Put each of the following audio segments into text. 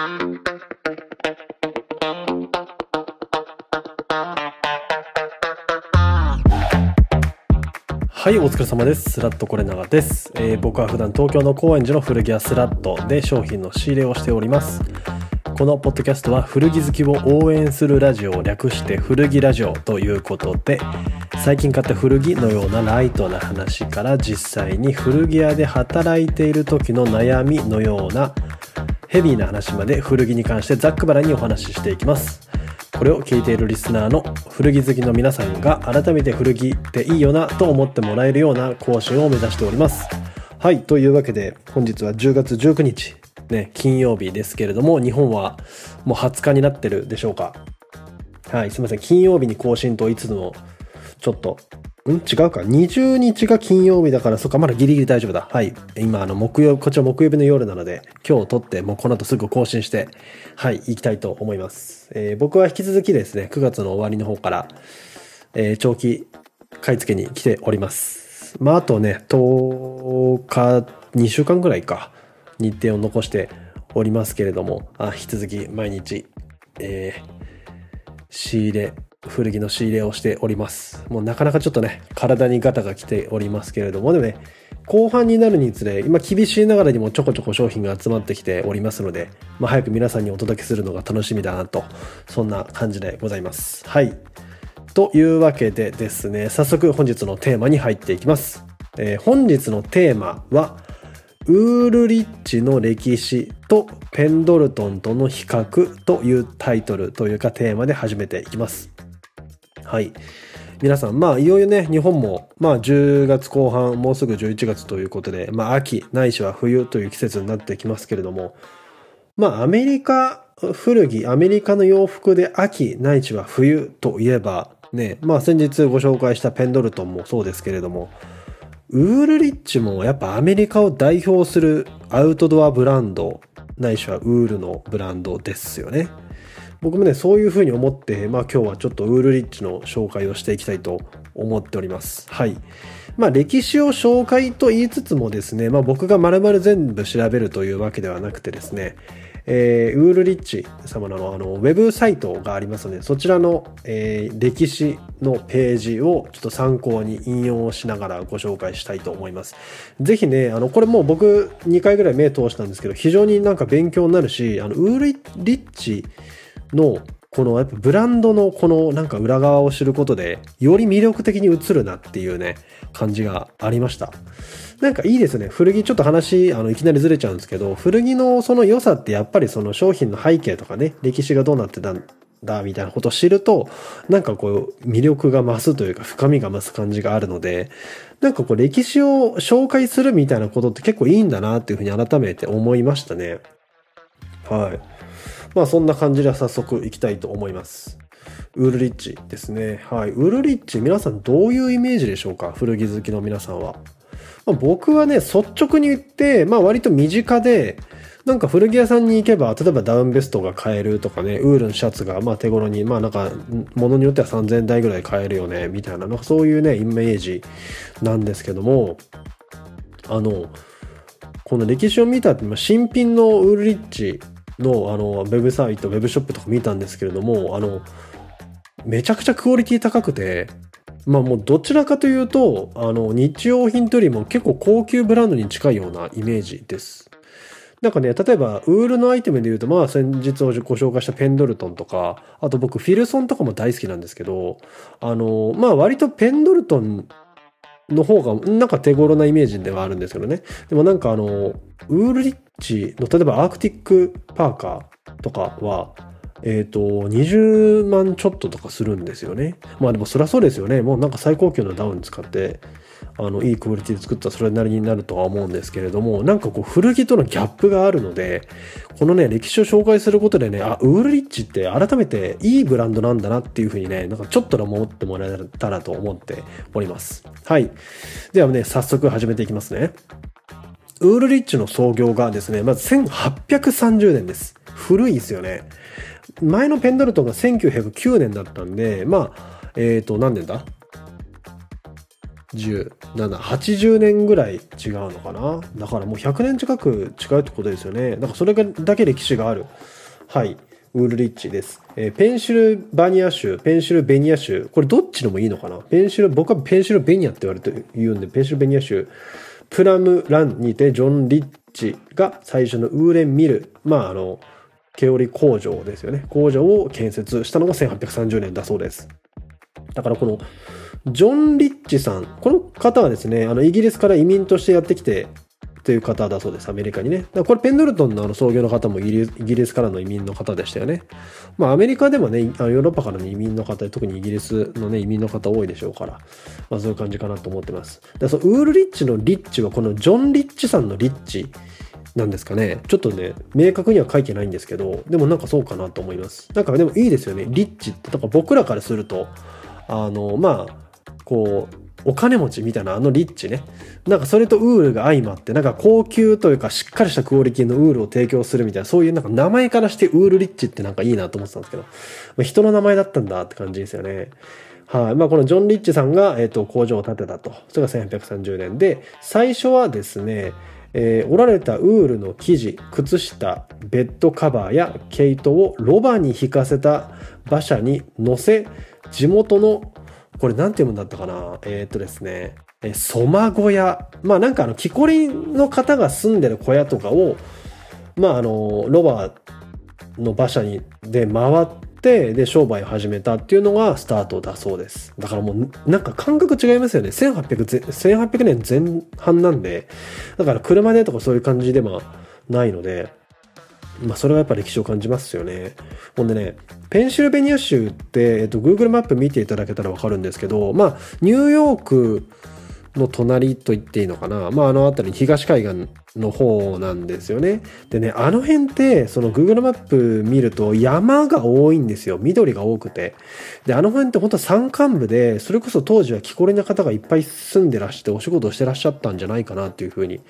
はい、お疲れ様です。スラットコレナガです、えー僕は普段東京の高円寺の古着屋スラットで商品の仕入れをしております。このポッドキャストは古着好きを応援するラジオを略して古着ラジオということで、最近買った古着のようなライトな話から実際に古着屋で働いている時の悩みのようなヘビーな話まで古着に関してざっくばらにお話ししていきます。これを聞いているリスナーの古着好きの皆さんが改めて古着っていいよなと思ってもらえるような更新を目指しております。はい、というわけで本日は10月19日、ね、金曜日ですけれども日本はもう20日になってるでしょうか。はい、すいません。金曜日に更新といつつもちょっとん？違うか。20日が金曜日だから、そっか、まだギリギリ大丈夫だ。はい。今、あの、木曜、こっちは木曜日の夜なので、今日撮って、もうこの後すぐ更新して、はい、行きたいと思います。えー僕は引き続きですね、9月の終わりの方から、えー長期買い付けに来ております。まあ、あとね、10日、2週間ぐらいか、日程を残しておりますけれども、あ引き続き毎日、えー仕入れ、古着の仕入れをしております。もうなかなかちょっとね、体にガタが来ておりますけれども、でもね、後半になるにつれ、今厳しいながらにもちょこちょこ商品が集まってきておりますので、まあ早く皆さんにお届けするのが楽しみだなと、そんな感じでございます。はい。というわけでですね、早速本日のテーマに入っていきます。えー本日のテーマは、ウールリッチの歴史とペンドルトンとの比較というタイトルというかテーマで始めていきます。はい。皆さん、まあ、いよいよね、日本も、まあ、10月後半、もうすぐ11月ということで、まあ、秋、ないしは冬という季節になってきますけれども、まあ、アメリカ古着、アメリカの洋服で秋、ないしは冬といえば、ね、まあ、先日ご紹介したペンドルトンもそうですけれども、ウールリッチもやっぱアメリカを代表するアウトドアブランド、ないしはウールのブランドですよね。僕もね、そういうふうに思って、まあ今日はちょっとウールリッチの紹介をしていきたいと思っております。はい。まあ歴史を紹介と言いつつもですね、まあ僕が丸々全部調べるというわけではなくてですね、えーウールリッチ様のあのウェブサイトがありますので、そちらの、えー歴史のページをちょっと参考に引用しながらご紹介したいと思います。ぜひね、あの、これもう僕2回ぐらい目通したんですけど、非常になんか勉強になるし、あの、ウールリッチのこのやっぱブランドのこのなんか裏側を知ることでより魅力的に映るなっていうね感じがありました。なんかいいですね。古着ちょっと話あのいきなりずれちゃうんですけど古着のその良さってやっぱりその商品の背景とかね歴史がどうなってたんだみたいなことを知るとなんかこう魅力が増すというか深みが増す感じがあるのでなんかこう歴史を紹介するみたいなことって結構いいんだなっていうふうに改めて思いましたね。はい。まあそんな感じで早速行きたいと思います。ウールリッチですね。はい。ウールリッチ、皆さんどういうイメージでしょうか？古着好きの皆さんは。まあ、僕はね、率直に言って、まあ割と身近で、なんか古着屋さんに行けば、例えばダウンベストが買えるとかね、ウールのシャツがまあ手頃に、まあなんか、ものによっては3000円台ぐらい買えるよね、みたいな、なんかそういうね、イメージなんですけども、あの、この歴史を見たって、新品のウールリッチのあのウェブサイト、ウェブショップとか見たんですけれども、あの、めちゃくちゃクオリティ高くて、まあもうどちらかというと、あの、日用品というよりも結構高級ブランドに近いようなイメージです。なんかね、例えば、ウールのアイテムで言うと、まあ先日ご紹介したペンドルトンとか、あと僕フィルソンとかも大好きなんですけど、あの、まあ割とペンドルトンの方がなんか手頃なイメージではあるんですけどね。でもなんかあの、ウールリッチの例えばアークティックパーカーとかは、えっ、と、20万ちょっととかするんですよね。まあでもそりゃそうですよね。もうなんか最高級のダウン使って、あの、いいクオリティで作ったらそれなりになるとは思うんですけれども、なんかこう古着とのギャップがあるので、このね、歴史を紹介することでね、あ、ウールリッチって改めていいブランドなんだなっていうふうにね、なんかちょっとでも思ってもらえたらと思っております。はい。ではね、早速始めていきますね。ウールリッチの創業がですね、まず1830年です。古いですよね。前のペンドルトンが1909年だったんで、まあ、えっ、と、何年だ？17、80年ぐらい違うのかな？だからもう100年近く違うってことですよね。だからそれだけ歴史がある。はい。ウールリッチです。えー、ペンシルバニア州、ペンシルベニア州。これどっちのもいいのかな？ペンシル、僕はペンシルベニアって言われて言うんで、ペンシルベニア州。プラムランにてジョン・リッチが最初のウーレンミル。まああの、毛織工場ですよね。工場を建設したのが1830年だそうです。だからこのジョン・リッチさん、この方はですね、あの、イギリスから移民としてやってきて、という方だそうです、アメリカにね。だこれ、ペンドルトンのあの創業の方もイギリスからの移民の方でしたよね。まあ、アメリカでもね、ヨーロッパからの移民の方、特にイギリスのね、移民の方多いでしょうから、まあ、そういう感じかなと思ってます。でそのウールリッチのリッチは、このジョン・リッチさんのリッチなんですかね。ちょっとね、明確には書いてないんですけど、でもなんかそうかなと思います。なんかでもいいですよね。リッチって、だか僕らからすると、あの、まあ、こう、お金持ちみたいなあのリッチね。なんかそれとウールが相まって、なんか高級というかしっかりしたクオリティのウールを提供するみたいな、そういうなんか名前からしてウールリッチってなんかいいなと思ってたんですけど、ま、人の名前だったんだって感じですよね。はい。まあこのジョン・リッチさんが、えっ、と、工場を建てたと。それが1830年で、最初はですね、えー、折られたウールの生地、靴下、ベッドカバーや毛糸をロバに引かせた馬車に乗せ、地元のこれなんて読むんだったかな？えー、っとですね、え、ソマ小屋。まあなんかあの、木こりの方が住んでる小屋とかを、まああの、ロバの馬車に、で回って、で、商売を始めたっていうのがスタートだそうです。だからもう、なんか感覚違いますよね。1800、1800年前半なんで、だから車でとかそういう感じではないので、まあ、それはやっぱ歴史を感じますよね。ほんでね、ペンシルベニア州って、えっと、Google マップ見ていただけたらわかるんですけど、まあ、ニューヨークの隣と言っていいのかな。まあ、あの辺り、東海岸の方なんですよね。でね、あの辺って、その Google マップ見ると山が多いんですよ。緑が多くて。で、あの辺って本当は山間部で、それこそ当時は木こりな方がいっぱい住んでらして、お仕事をしてらっしゃったんじゃないかなっていうふうに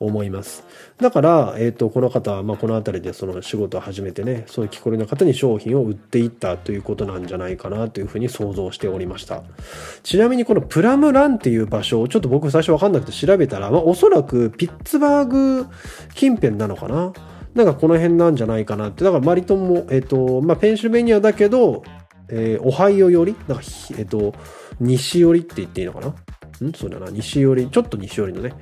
思います。だから、えっ、ー、と、この方は、まあ、この辺りでその仕事を始めてね、そういう木こりの方に商品を売っていったということなんじゃないかなというふうに想像しておりました。ちなみにこのプラムランっていう場所をちょっと僕最初わかんなくて調べたら、まあ、おそらくピッツバーグ近辺なのかな？なんかこの辺なんじゃないかなって。だから割とも、えっ、ー、と、まあ、ペンシルベニアだけど、えー、オハイオ寄り？なんか、えっ、ー、と、西寄りって言っていいのかな？ん？そうだな。西寄り、ちょっと西寄りのね、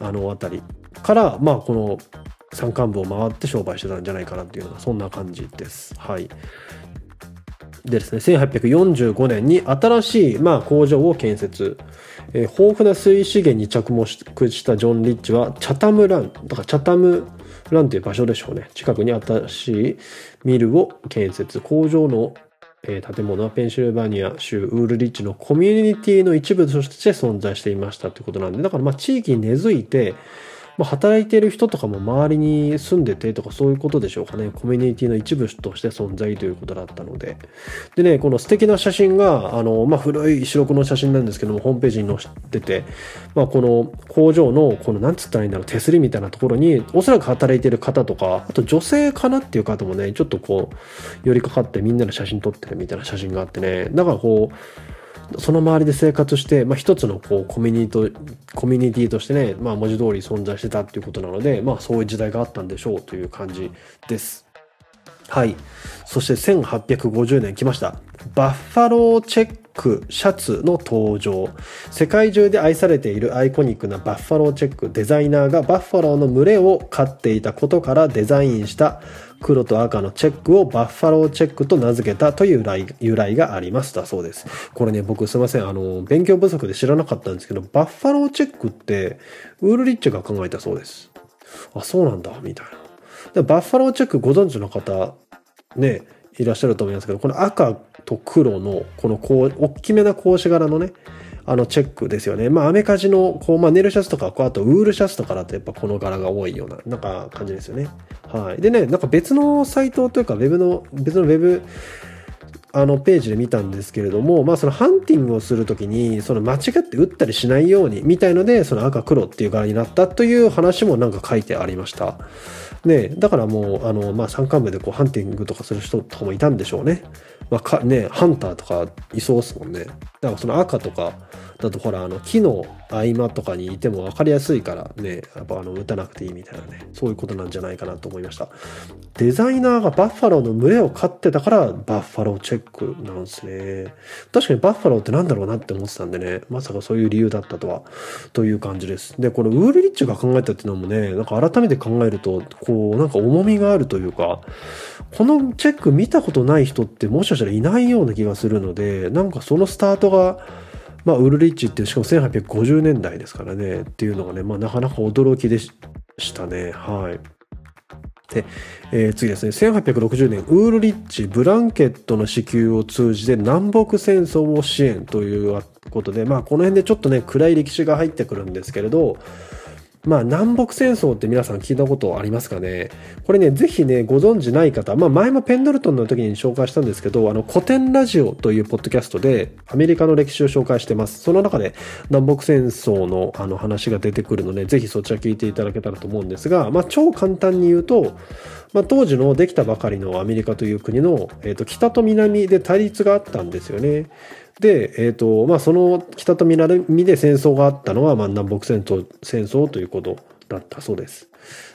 あの辺りから、まあ、この山間部を回って商売してたんじゃないかなっていうのが、そんな感じです。はい。でですね、1845年に新しい、まあ、工場を建設。えー、豊富な水資源に着目したジョン・リッチは、チャタムラン、だからチャタムランという場所でしょうね。近くに新しいミルを建設。工場のえー、建物はペンシルバニア州ウールリッチのコミュニティの一部として存在していましたということなんで、だからまあ地域に根付いて、まあ、働いてる人とかも周りに住んでてとかそういうことでしょうかね。コミュニティの一部として存在ということだったので。でね、この素敵な写真が、あの、まあ、古い白黒の写真なんですけども、ホームページに載ってて、まあ、この工場の、この、なんつったらいいんだろう、手すりみたいなところに、おそらく働いてる方とか、あと女性かなっていう方もね、ちょっとこう、寄りかかってみんなで写真撮ってるみたいな写真があってね、だからこう、その周りで生活して、まあ、一つのこうコミュニティコミュニティとしてね、まあ、文字通り存在してたっていうことなので、まあ、そういう時代があったんでしょうという感じです。はい。そして1850年来ました。バッファローチェックシャツの登場。世界中で愛されているアイコニックなバッファローチェックデザイナーがバッファローの群れを飼っていたことからデザインした黒と赤のチェックをバッファローチェックと名付けたという由来がありますだそうです。これね、僕すいません。あの、勉強不足で知らなかったんですけど、バッファローチェックってウールリッチが考えたそうです。あ、そうなんだ、みたいな。バッファローチェックご存知の方、ね、いらっしゃると思いますけど、この赤と黒の、このこう、大きめな格子柄のね、あのチェックですよね。まあアメカジの、こう、まあネルシャツとか、こうあとウールシャツとかだとやっぱこの柄が多いような、なんか感じですよね。はい。でね、なんか別のサイトというか、ウェブの、別のウェブ、あのページで見たんですけれども、まあそのハンティングをするときに、その間違って打ったりしないように、みたいので、その赤黒っていう柄になったという話もなんか書いてありました。ね、だからもう、あの、まあ山間部でこうハンティングとかする人とかもいたんでしょうね。まあか、ね、ハンターとかいそうですもんね。だからその赤とか、だとほら、あの、木の合間とかにいても分かりやすいからね、やっぱあの、打たなくていいみたいなね、そういうことなんじゃないかなと思いました。デザイナーがバッファローの群れを飼ってたから、バッファローチェックなんですね。確かにバッファローってなんだろうなって思ってたんでね、まさかそういう理由だったとは、という感じです。で、これ、ウールリッチが考えたっていうのもね、なんか改めて考えると、ここう、なんか重みがあるというか、このチェック見たことない人ってもしかしたらいないような気がするので、なんかそのスタートが、まあ、ウルリッチってしかも1850年代ですからね、っていうのがね、まあ、なかなか驚きでしたね。はい。で、えー、次ですね。1860年、ウールリッチ、ブランケットの支給を通じて南北戦争を支援ということで、まあ、この辺でちょっとね、暗い歴史が入ってくるんですけれど、まあ、南北戦争って皆さん聞いたことありますかね？これね、ぜひね、ご存知ない方、まあ、前もペンドルトンの時に紹介したんですけど、あの、古典ラジオというポッドキャストで、アメリカの歴史を紹介してます。その中で、南北戦争のあの話が出てくるので、ぜひそちら聞いていただけたらと思うんですが、まあ、超簡単に言うと、まあ、当時のできたばかりのアメリカという国の、えっ、ー、と、北と南で対立があったんですよね。で、え、ー、と、まあ、その北と南で戦争があったのは、まあ、南北戦争戦争ということだったそうです。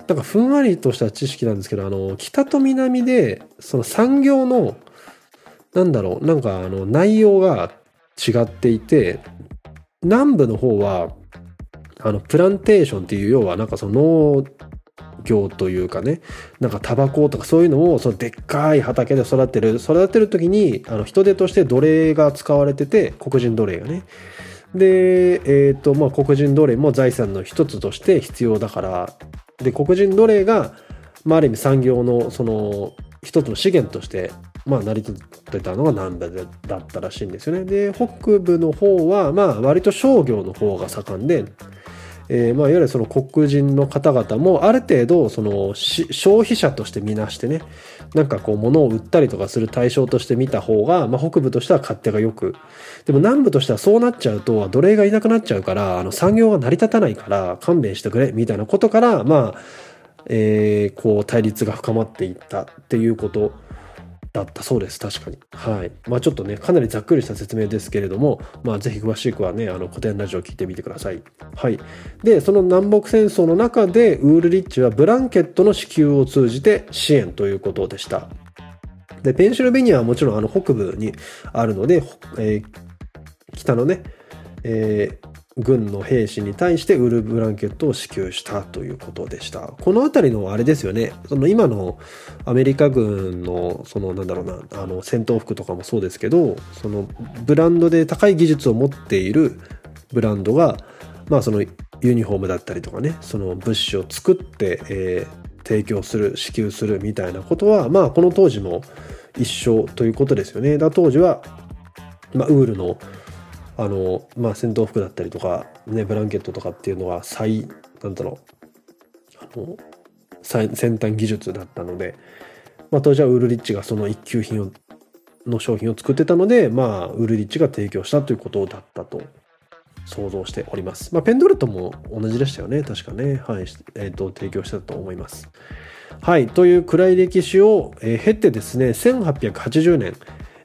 なんかふんわりとした知識なんですけど、あの、北と南で、その産業の、なんだろう、なんかあの、内容が違っていて、南部の方は、あの、プランテーションっていう、要はなんかその農業というかね、なんかタバコとかそういうのを、そのでっかい畑で育てる、育てる時に、あの、人手として奴隷が使われてて、黒人奴隷がね。で、えっ、ー、と、まあ、黒人奴隷も財産の一つとして必要だから、で、黒人奴隷が、まあ、ある意味産業の、その、一つの資源として、まあ、成り立ってたのが南部だったらしいんですよね。で、北部の方は、まあ、割と商業の方が盛んで、えー、まあ、いわゆるその黒人の方々もある程度その消費者として見なしてねなんかこう物を売ったりとかする対象として見た方が、まあ、北部としては勝手がよく。でも南部としてはそうなっちゃうと奴隷がいなくなっちゃうからあの産業が成り立たないから勘弁してくれみたいなことからまあえー、こう対立が深まっていったっていうことだったそうです。確かに。はい。まあちょっとね、かなりざっくりした説明ですけれども、まあぜひ詳しくはね、あの古典ラジオを聞いてみてください。はい。で、その南北戦争の中で、ウールリッチはブランケットの支給を通じて支援ということでした。で、ペンシルベニアはもちろんあの北部にあるので、えー、北のね、えー、軍の兵士に対してウールブランケットを支給したということでした。このあたりのあれですよね。その今のアメリカ軍のそのなんだろうな、あの戦闘服とかもそうですけど、そのブランドで高い技術を持っているブランドが、まあそのユニフォームだったりとかね、その物資を作って、えー、提供する、支給するみたいなことは、まあこの当時も一緒ということですよね。だ当時は、まあウールのあの、まあ、戦闘服だったりとか、ね、ブランケットとかっていうのは最、なんだろう、あの、最先端技術だったので、まあ、当時はウールリッチがその一級品をの商品を作ってたので、まあ、ウールリッチが提供したということだったと想像しております。まあ、ペンドルトも同じでしたよね。確かね。はい。えっ、ー、と、提供したと思います。はい。という暗い歴史を、経てですね、1880年、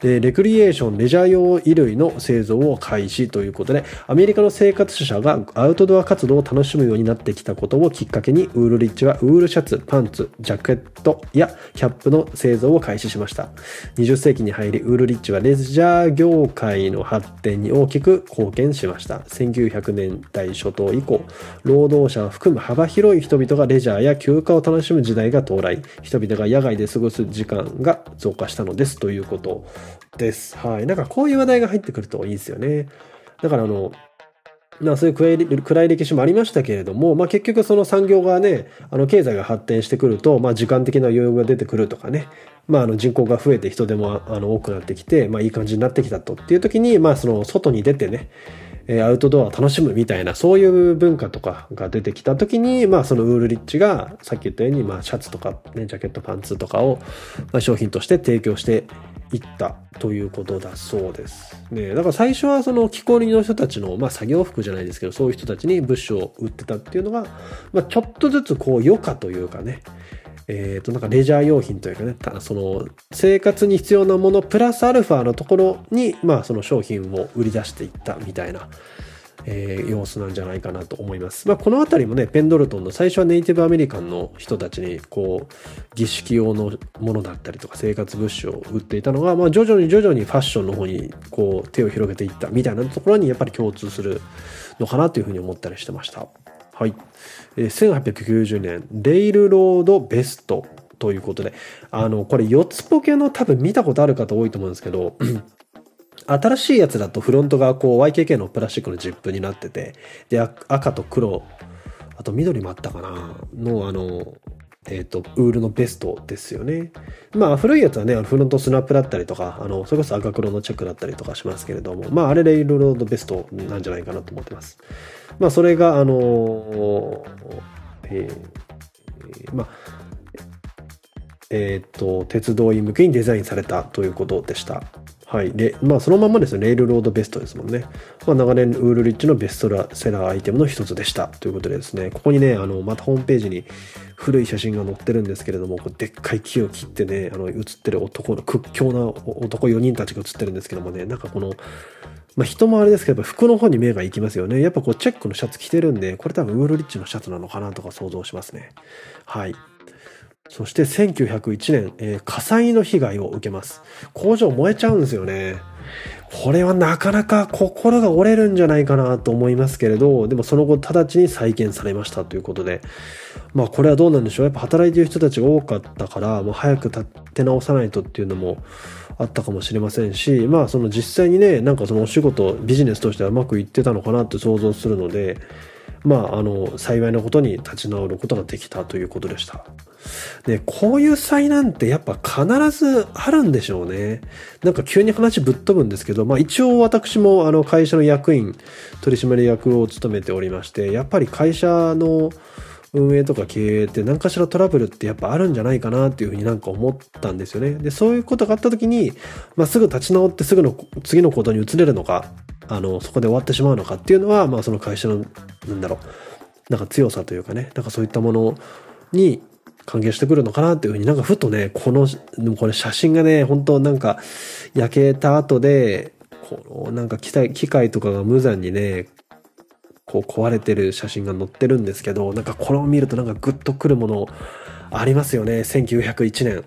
レクリエーション、レジャー用衣類の製造を開始ということで、アメリカの生活者がアウトドア活動を楽しむようになってきたことをきっかけに、ウールリッチはウールシャツ、パンツ、ジャケットやキャップの製造を開始しました。20世紀に入り、ウールリッチはレジャー業界の発展に大きく貢献しました。1900年代初頭以降、労働者を含む幅広い人々がレジャーや休暇を楽しむ時代が到来、人々が野外で過ごす時間が増加したのですということです。はい。なんかこういう話題が入ってくるといいですよね。だからあの、まあそういう暗い暗い歴史もありましたけれども、まあ結局その産業がね、あの経済が発展してくると、まあ時間的な余裕が出てくるとかね、まああの人口が増えて人手もあの多くなってきて、まあいい感じになってきたとっていう時に、まあその外に出てね、えアウトドアを楽しむみたいな、そういう文化とかが出てきた時に、まあそのウールリッチが、さっき言ったように、まあシャツとかね、ジャケットパンツとかを、まあ、商品として提供していったということだそうです。ね、だから最初はその気候の人たちの、まあ作業服じゃないですけど、そういう人たちに物資を売ってたっていうのが、まあちょっとずつこう余暇というかね、えっ、ー、と、なんかレジャー用品というかね、たその生活に必要なものプラスアルファのところに、まあその商品を売り出していったみたいな、えー、様子なんじゃないかなと思います。まあ、この辺りもね、ペンドルトンの最初はネイティブアメリカンの人たちに、こう、儀式用のものだったりとか生活物資を売っていたのが、まあ、徐々に徐々にファッションの方に、こう、手を広げていったみたいなところにやっぱり共通するのかなというふうに思ったりしてました。はい。1890年、レイルロードベストということで、あの、これ4つポケの多分見たことある方多いと思うんですけど、新しいやつだとフロントがこう YKK のプラスチックのジップになってて、で、赤と黒、あと緑もあったかなの、あの、えっ、ー、と、ウールのベストですよね。まあ、古いやつはね、フロントスナップだったりとか、あの、それこそ赤黒のチェックだったりとかしますけれども、まあ、あれレイルロードベストなんじゃないかなと思ってます。まあ、それが、あのえー、まあ、えっ、ー、と、鉄道員向けにデザインされたということでした。はい。で、まあそのままですね、レールロードベストですもんね。まあ長年ウールリッチのベストセラーアイテムの一つでしたということでですね、ここにね、あの、またホームページに古い写真が載ってるんですけれども、こでっかい木を切ってね、あの、写ってる男の屈強な男4人たちが写ってるんですけどもね、なんかこの、まあ人もあれですけど、服の方に目が行きますよね。やっぱこうチェックのシャツ着てるんで、これ多分ウールリッチのシャツなのかなとか想像しますね。はい。そして1901年、えー、火災の被害を受けます。工場燃えちゃうんですよね。これはなかなか心が折れるんじゃないかなと思いますけれど、でもその後直ちに再建されましたということで、まあこれはどうなんでしょう。やっぱ働いている人たちが多かったから、もう早く立て直さないとっていうのもあったかもしれませんし、まあその実際にね、なんかそのお仕事、ビジネスとしてはうまくいってたのかなって想像するので、まあ、あの、幸いなことに立ち直ることができたということでした。で、こういう災難ってやっぱ必ずあるんでしょうね。なんか急に話ぶっ飛ぶんですけど、まあ一応私もあの会社の役員、取締役を務めておりまして、やっぱり会社の運営とか経営って何かしらトラブルってやっぱあるんじゃないかなっていうふうになんか思ったんですよね。で、そういうことがあった時に、まあすぐ立ち直ってすぐの次の行動に移れるのか、あの、そこで終わってしまうのかっていうのは、まあその会社の、なんだろう、なんか強さというかね、なんかそういったものに関係してくるのかなっていうふうになんかふとね、この、これ写真がね、本当なんか焼けた後で、このなんか機械機械とかが無残にね、こう壊れてる写真が載ってるんですけど、なんかこれを見るとなんかグッとくるものありますよね。1901年。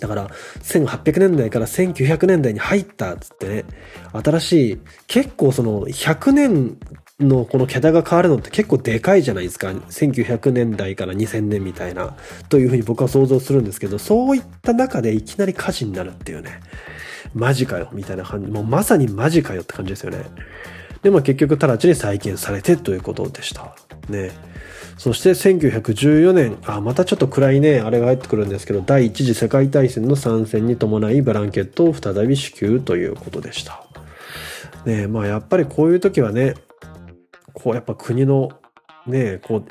だから、1800年代から1900年代に入ったっつってね、新しい、結構その100年のこの桁が変わるのって結構でかいじゃないですか。1900年代から2000年みたいな、というふうに僕は想像するんですけど、そういった中でいきなり火事になるっていうね、マジかよ、みたいな感じ、もうまさにマジかよって感じですよね。で、まあ結局直ちに再建されてということでした。ね。そして1914年、あ、またちょっと暗いね、あれが入ってくるんですけど、第一次世界大戦の参戦に伴いブランケットを再び支給ということでした。ねまあやっぱりこういう時はね、こうやっぱ国のね、こう、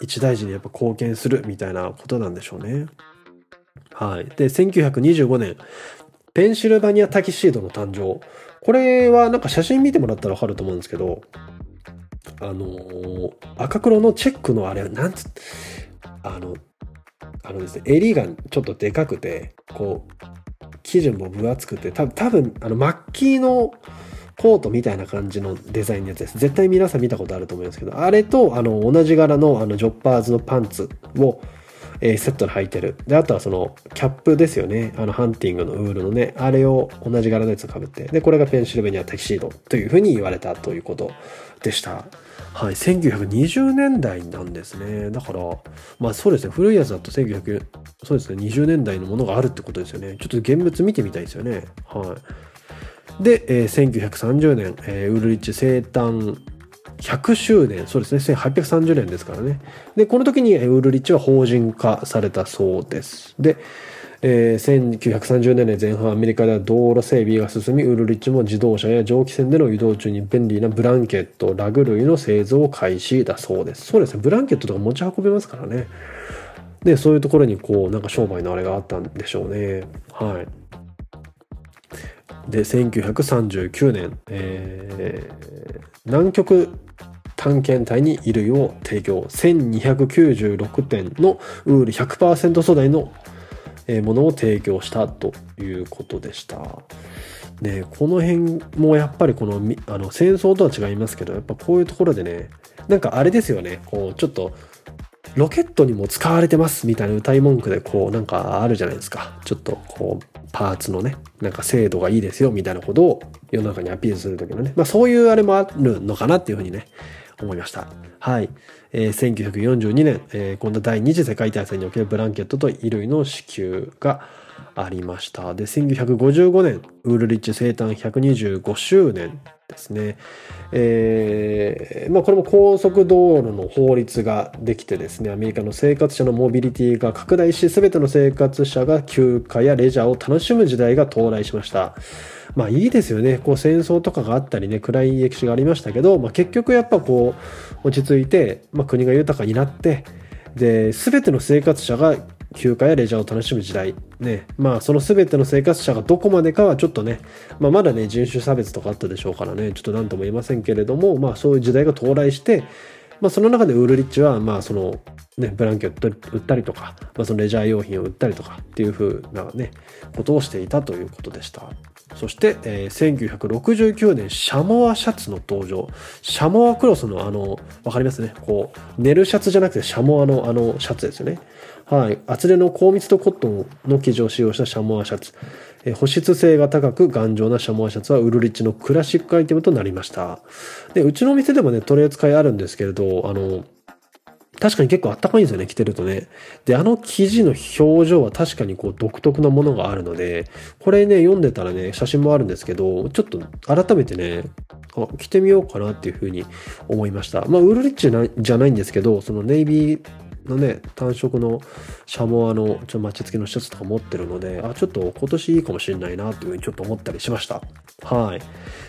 一大事にやっぱ貢献するみたいなことなんでしょうね。はい。で、1925年、ペンシルバニアタキシードの誕生。これはなんか写真見てもらったらわかると思うんですけど、あの、赤黒のチェックのあれは、なんつ、あの、あのですね、襟がちょっとでかくて、こう、生地も分厚くて、多分、多分、あの、マッキーのコートみたいな感じのデザインのやつです。絶対皆さん見たことあると思いますけど、あれと、あの、同じ柄の、あの、ジョッパーズのパンツを、えー、セットで履いてる。で、あとはその、キャップですよね。あの、ハンティングのウールのね、あれを同じ柄のやつを被って。で、これがペンシルベニアタキシードというふうに言われたということでした。はい、1920年代なんですね。だから、まあそうですね、古いやつだと1900、そうですね、20年代のものがあるってことですよね。ちょっと現物見てみたいですよね。はい。で、えー、1930年、えー、ウルリッチ生誕100周年、そうですね、1830年ですからね。で、この時にウルリッチは法人化されたそうです。で、えー、1930年代前半アメリカでは道路整備が進み、ウルリッチも自動車や蒸気船での移動中に便利なブランケット、ラグ類の製造を開始だそうです。そうですね、ブランケットとか持ち運べますからね。で、そういうところにこう、なんか商売のあれがあったんでしょうね。はい。で、1939年、えー、南極探検隊に衣類を提供。1296点のウール100%素材のものを提供したということでした。ね、この辺もやっぱりこのあの戦争とは違いますけどやっぱこういうところでねなんかあれですよねこうちょっとロケットにも使われてますみたいな歌い文句でこうなんかあるじゃないですかちょっとこうパーツのねなんか精度がいいですよみたいなことを世の中にアピールする時のねまあそういうあれもあるのかなっていうふうにね思いました。はい。えー、1942年、えー、今度第二次世界大戦におけるブランケットと衣類の支給がありました。で、1955年、ウールリッチ生誕125周年ですね。えー、まあこれも高速道路の法律ができてですね、アメリカの生活者のモビリティが拡大し、すべての生活者が休暇やレジャーを楽しむ時代が到来しました。まあいいですよね。こう戦争とかがあったりね、暗い歴史がありましたけど、まあ結局やっぱこう、落ち着いて、まあ国が豊かになって、で、すべての生活者が休暇やレジャーを楽しむ時代。ね。まあ、その全ての生活者がどこまでかはちょっとね、まあ、まだね、人種差別とかあったでしょうからね、ちょっと何とも言えませんけれども、まあ、そういう時代が到来して、まあ、その中でウールリッチは、まあ、その、ね、ブランケット売ったりとか、まあ、そのレジャー用品を売ったりとかっていう風なね、ことをしていたということでした。そして、えー、1969年、シャモアシャツの登場。シャモアクロスのあの、わかりますね。こう、寝るシャツじゃなくてシャモアのあのシャツですよね。はい。厚手の高密度コットンの生地を使用したシャモアシャツ。え、保湿性が高く頑丈なシャモアシャツはウルリッチのクラシックアイテムとなりました。で、うちのお店でもね、取り扱いあるんですけれど、あの、確かに結構あったかいんですよね、着てるとね。で、あの生地の表情は確かにこう独特なものがあるので、これね、読んでたらね、写真もあるんですけど、ちょっと改めてね、あ着てみようかなっていうふうに思いました。まあ、ウルリッチじゃないんですけど、そのネイビーのね、単色のシャモアのちょマッチ付きのシャツとか持ってるので、あ、ちょっと今年いいかもしれないなっていうふうにちょっと思ったりしました。はい。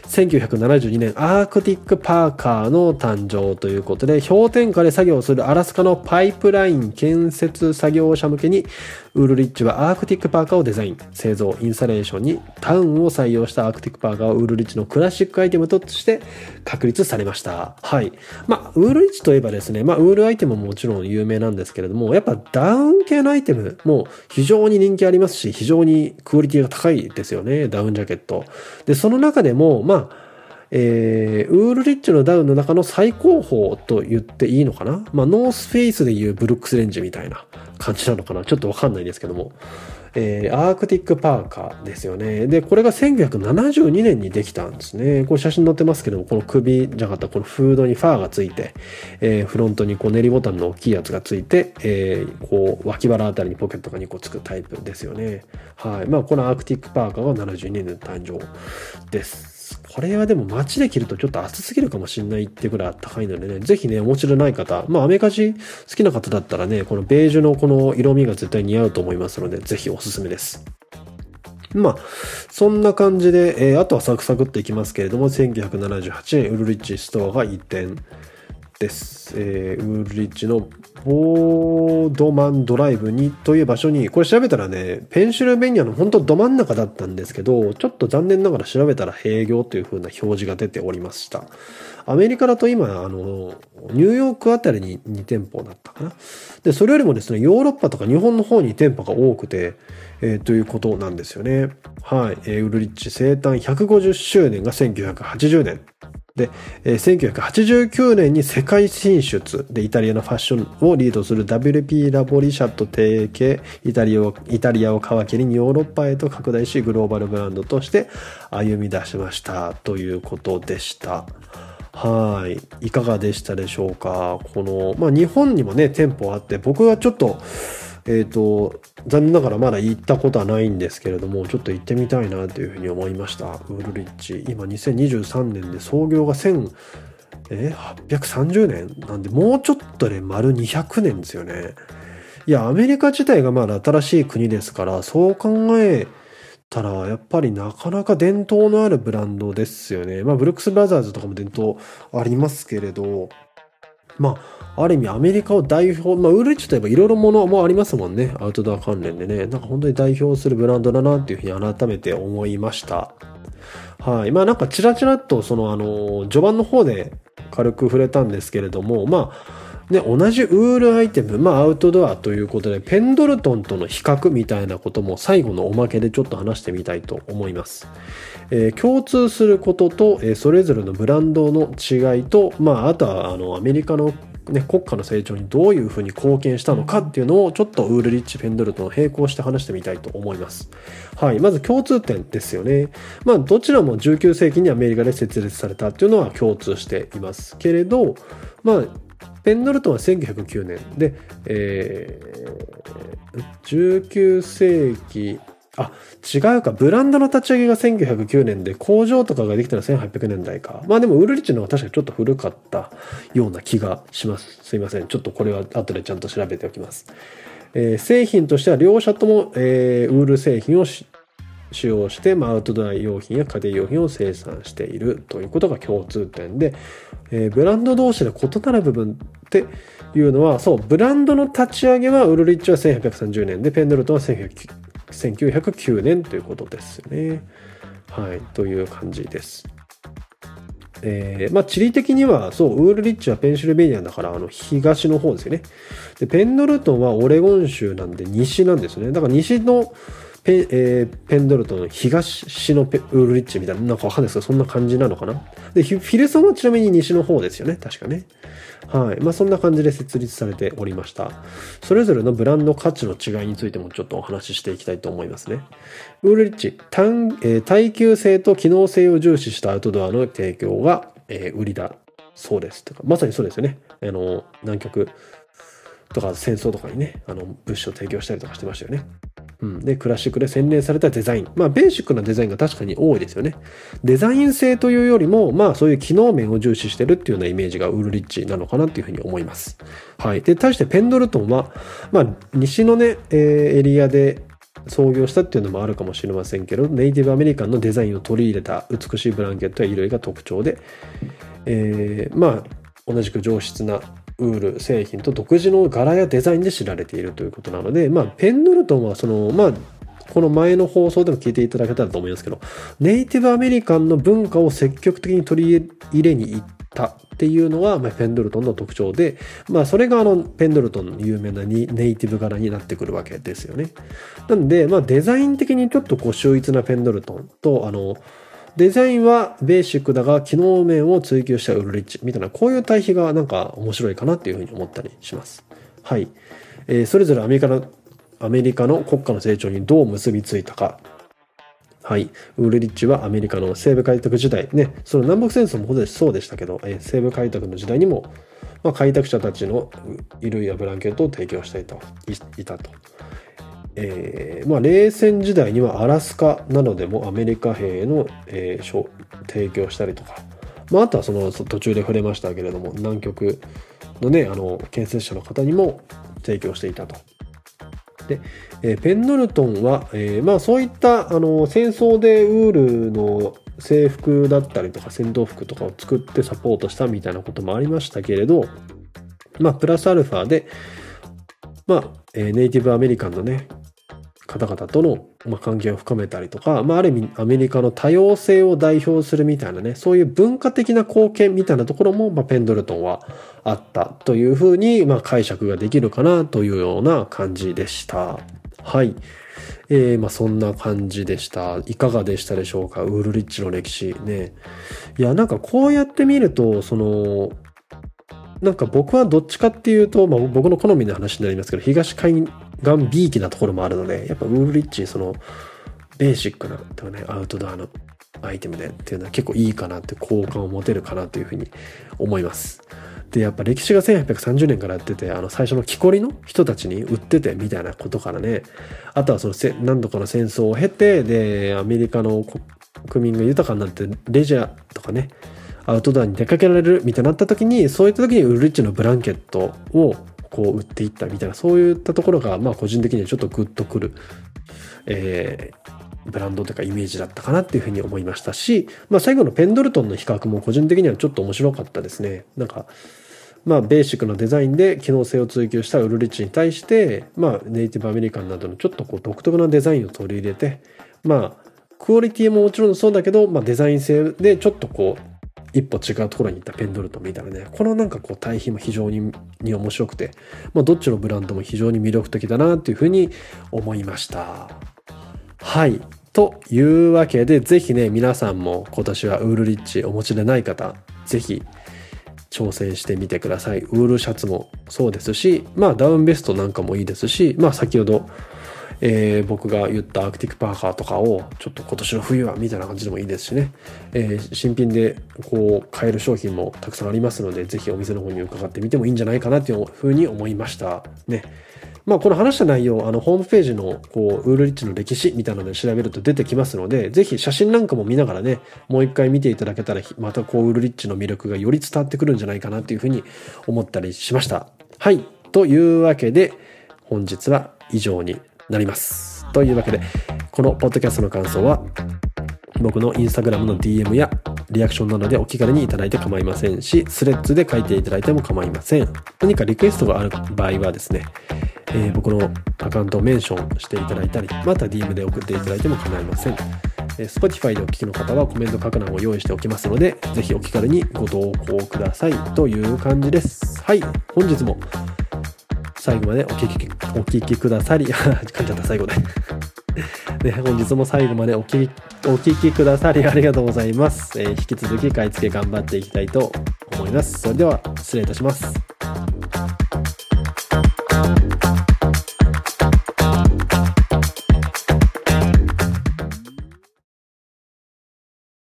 1972年、アークティックパーカーの誕生ということで、氷点下で作業するアラスカのパイプライン建設作業者向けに、ウールリッチはアークティックパーカーをデザイン、製造、インシュレーションにダウンを採用したアークティックパーカーはウールリッチのクラシックアイテムとして確立されました。はい。まあ、ウールリッチといえばですね、まあ、ウールアイテムももちろん有名なんですけれども、やっぱダウン系のアイテムも非常に人気ありますし、非常にクオリティが高いですよね、ダウンジャケット。で、その中でも、まあ、えー、ウールリッチのダウンの中の最高峰と言っていいのかな？まあ、ノースフェイスでいうブルックスレンジみたいな感じなのかな？ちょっとわかんないですけども。えー、アークティックパーカーですよね。で、これが1972年にできたんですね。これ写真載ってますけども、この首じゃなかったこのフードにファーがついて、えー、フロントにこう練りボタンの大きいやつがついて、えー、こう脇腹あたりにポケットが2個つくタイプですよね。はい。まあ、このアークティックパーカーが72年の誕生です。これはでも街で着るとちょっと暑すぎるかもしんないってぐらい高いのでね、ぜひね、お持ちのない方、まあアメカジ好きな方だったらね、このベージュのこの色味が絶対似合うと思いますので、ぜひおすすめです。まあ、そんな感じで、えー、あとはサクサクっといきますけれども、1978年、ウルリッチストアが移転。です。えー、ウルリッチのボードマンドライブにという場所に、これ調べたらね、ペンシルベニアの本当ど真ん中だったんですけど、ちょっと残念ながら調べたら閉業という風な表示が出ておりました。アメリカだと今、あの、ニューヨークあたりに2店舗だったかな。で、それよりもですね、ヨーロッパとか日本の方に店舗が多くて、えー、ということなんですよね。はい。えー、ウルリッチ生誕150周年が1980年。で、えー、1989年に世界進出でイタリアのファッションをリードする WP ラボリシャット提携イタリアをイタリアを皮切りにヨーロッパへと拡大しグローバルブランドとして歩み出しましたということでした。はい。いかがでしたでしょうか？この、まあ日本にもね、店舗あって、僕はちょっと、えっ、ー、と、残念ながらまだ行ったことはないんですけれども、ちょっと行ってみたいなというふうに思いました。ウールリッチ。今2023年で創業が1000、え830年なんで、もうちょっとで丸200年ですよね。いや、アメリカ自体がまだ新しい国ですから、そう考えたら、やっぱりなかなか伝統のあるブランドですよね。まあ、ブルックス・ブラザーズとかも伝統ありますけれど、まあ、ある意味アメリカを代表、まあ、ウールリッチといえばいろいろものもありますもんね。アウトドア関連でね。なんか本当に代表するブランドだなっていうふうに改めて思いました。はい。まあなんかチラチラっとそのあの、序盤の方で軽く触れたんですけれども、まあ、ね、同じウールアイテム、まあアウトドアということで、ペンドルトンとの比較みたいなことも最後のおまけでちょっと話してみたいと思います。えー、共通することと、えー、それぞれのブランドの違いと、まあ、あとはあのアメリカの、ね、国家の成長にどういうふうに貢献したのかっていうのをちょっとウールリッチ・ペンドルトン並行して話してみたいと思います。はい。まず共通点ですよね。まあどちらも19世紀にアメリカで設立されたっていうのは共通していますけれど、まあペンドルトンは1909年で、えー、19世紀あ、違うか。ブランドの立ち上げが1909年で、工場とかができたのは1800年代か。まあでも、ウルリッチの方が確かにちょっと古かったような気がします。すいません。ちょっとこれは後でちゃんと調べておきます。えー、製品としては両社とも、えー、ウール製品を使用して、まあ、アウトドア用品や家庭用品を生産しているということが共通点で、えー、ブランド同士で異なる部分っていうのは、そう、ブランドの立ち上げはウルリッチは1830年で、ペンドルトンは1909年ということですね。はい、という感じです。えー、まあ地理的にはそうウールリッチはペンシルベニアだからあの東の方ですよねでペンドルトンはオレゴン州なんで西なんですねだから西のペ,、えー、ペンドルトン東のペウールリッチみたいななんかわかんないですけどそんな感じなのかな？でフィルソンはちなみに西の方ですよね確かねはい。まあ、そんな感じで設立されておりました。それぞれのブランド価値の違いについてもちょっとお話ししていきたいと思いますね。ウールリッチ、耐,、えー、耐久性と機能性を重視したアウトドアの提供が、えー、売りだそうです。とかまさにそうですよね。あの、南極とか戦争とかにね、あの、物資を提供したりとかしてましたよね。うん、で、クラシックで洗練されたデザイン。まあ、ベーシックなデザインが確かに多いですよね。デザイン性というよりも、まあ、そういう機能面を重視してるっていうようなイメージがウールリッチなのかなっていうふうに思います。はい。で、対してペンドルトンは、まあ、西のね、えー、エリアで創業したっていうのもあるかもしれませんけど、ネイティブアメリカンのデザインを取り入れた美しいブランケットや色々が特徴で、えー、まあ、同じく上質なウール製品と独自の柄やデザインで知られているということなので、まあ、ペンドルトンはその、まあ、この前の放送でも聞いていただけたらと思いますけど、ネイティブアメリカンの文化を積極的に取り入れに行ったっていうのが、まあ、ペンドルトンの特徴で、まあ、それがあの、ペンドルトンの有名なネイティブ柄になってくるわけですよね。なんで、まあ、デザイン的にちょっとこう、秀逸なペンドルトンと、あの、デザインはベーシックだが機能面を追求したウルリッチみたいなこういう対比がなんか面白いかなっていうふうに思ったりします。はい。えー、それぞれアメリカの、アメリカの国家の成長にどう結びついたか。はい。ウルリッチはアメリカの西部開拓時代、ね、その南北戦争もそうでしたけど、えー、西部開拓の時代にも、まあ、開拓者たちの衣類やブランケットを提供していたいたと。えーまあ、冷戦時代にはアラスカなどでもアメリカ兵の、えー、提供したりとか、まあ、あとはその途中で触れましたけれども南極のねあの建設者の方にも提供していたと。で、えー、ペンドルトンは、えーまあ、そういったあの戦争でウールの制服だったりとか戦闘服とかを作ってサポートしたみたいなこともありましたけれど、まあ、プラスアルファで、まあ、えー、ネイティブアメリカンのね、方々との、ま関係を深めたりとか、まあ、ある意味アメリカの多様性を代表するみたいなね、そういう文化的な貢献みたいなところも、まあ、ペンドルトンはあったというふうに、まあ、解釈ができるかなというような感じでした。はい。えー、まあそんな感じでした。いかがでしたでしょうか？ウールリッチの歴史ね。いや、なんかこうやって見ると、その、なんか僕はどっちかっていうと、まあ僕の好みの話になりますけど、東海がんびいきなところもあるので、やっぱウールリッチ、その、ベーシックな、とかね、アウトドアのアイテムでっていうのは結構いいかなって好感を持てるかなというふうに思います。で、やっぱ歴史が1830年からやってて、あの最初の木こりの人たちに売っててみたいなことからね、あとはその何度かの戦争を経て、で、アメリカの国民が豊かになってレジャーとかね、アウトドアに出かけられるみたいになった時に、そういった時にウルリッチのブランケットをこう売っていったみたいなそういったところがまあ個人的にはちょっとグッとくる、えー、ブランドというかイメージだったかなっていうふうに思いましたし、まあ、最後のペンドルトンの比較も個人的にはちょっと面白かったですね。なんかまあ、ベーシックなデザインで機能性を追求したウルリッチに対して、まあ、ネイティブアメリカンなどのちょっとこう独特なデザインを取り入れて、まあ、クオリティももちろんそうだけど、まあ、デザイン性でちょっとこう、一歩違うところに行ったペンドルトンみたいなね、このなんかこう対比も非常にに面白くて、まあ、どっちのブランドも非常に魅力的だなっていうふうに思いました。はい。というわけで、ぜひね、皆さんも今年はウールリッチお持ちでない方、ぜひ挑戦してみてください。ウールシャツもそうですし、まあダウンベストなんかもいいですし、まあ先ほど、えー、僕が言ったアクティックパーカーとかをちょっと今年の冬はみたいな感じでもいいですしね、えー、新品でこう買える商品もたくさんありますので、ぜひお店の方に伺ってみてもいいんじゃないかなというふうに思いました。ね。まあ、この話した内容、あの、ホームページの、こう、ウールリッチの歴史みたいなので調べると出てきますので、ぜひ写真なんかも見ながらね、もう一回見ていただけたら、またこう、ウールリッチの魅力がより伝わってくるんじゃないかなというふうに思ったりしました。はい。というわけで、本日は以上になります。というわけで、このポッドキャストの感想は、僕のインスタグラムの DM やリアクションなどでお気軽にいただいて構いませんし、スレッズで書いていただいても構いません。何かリクエストがある場合はですね、えー、僕のアカウントをメンションしていただいたり、また DM で送っていただいても構いません。えー、Spotify でお聞きの方はコメント書く欄を用意しておきますので、ぜひお気軽にご投稿くださいという感じです。はい、本日も最後までお聞き、お聞きくださり、噛んじゃった最後で ね、本日も最後までお聞き、お聞きくださりありがとうございます。えー、引き続き買い付け頑張っていきたいと思います。それでは失礼いたします。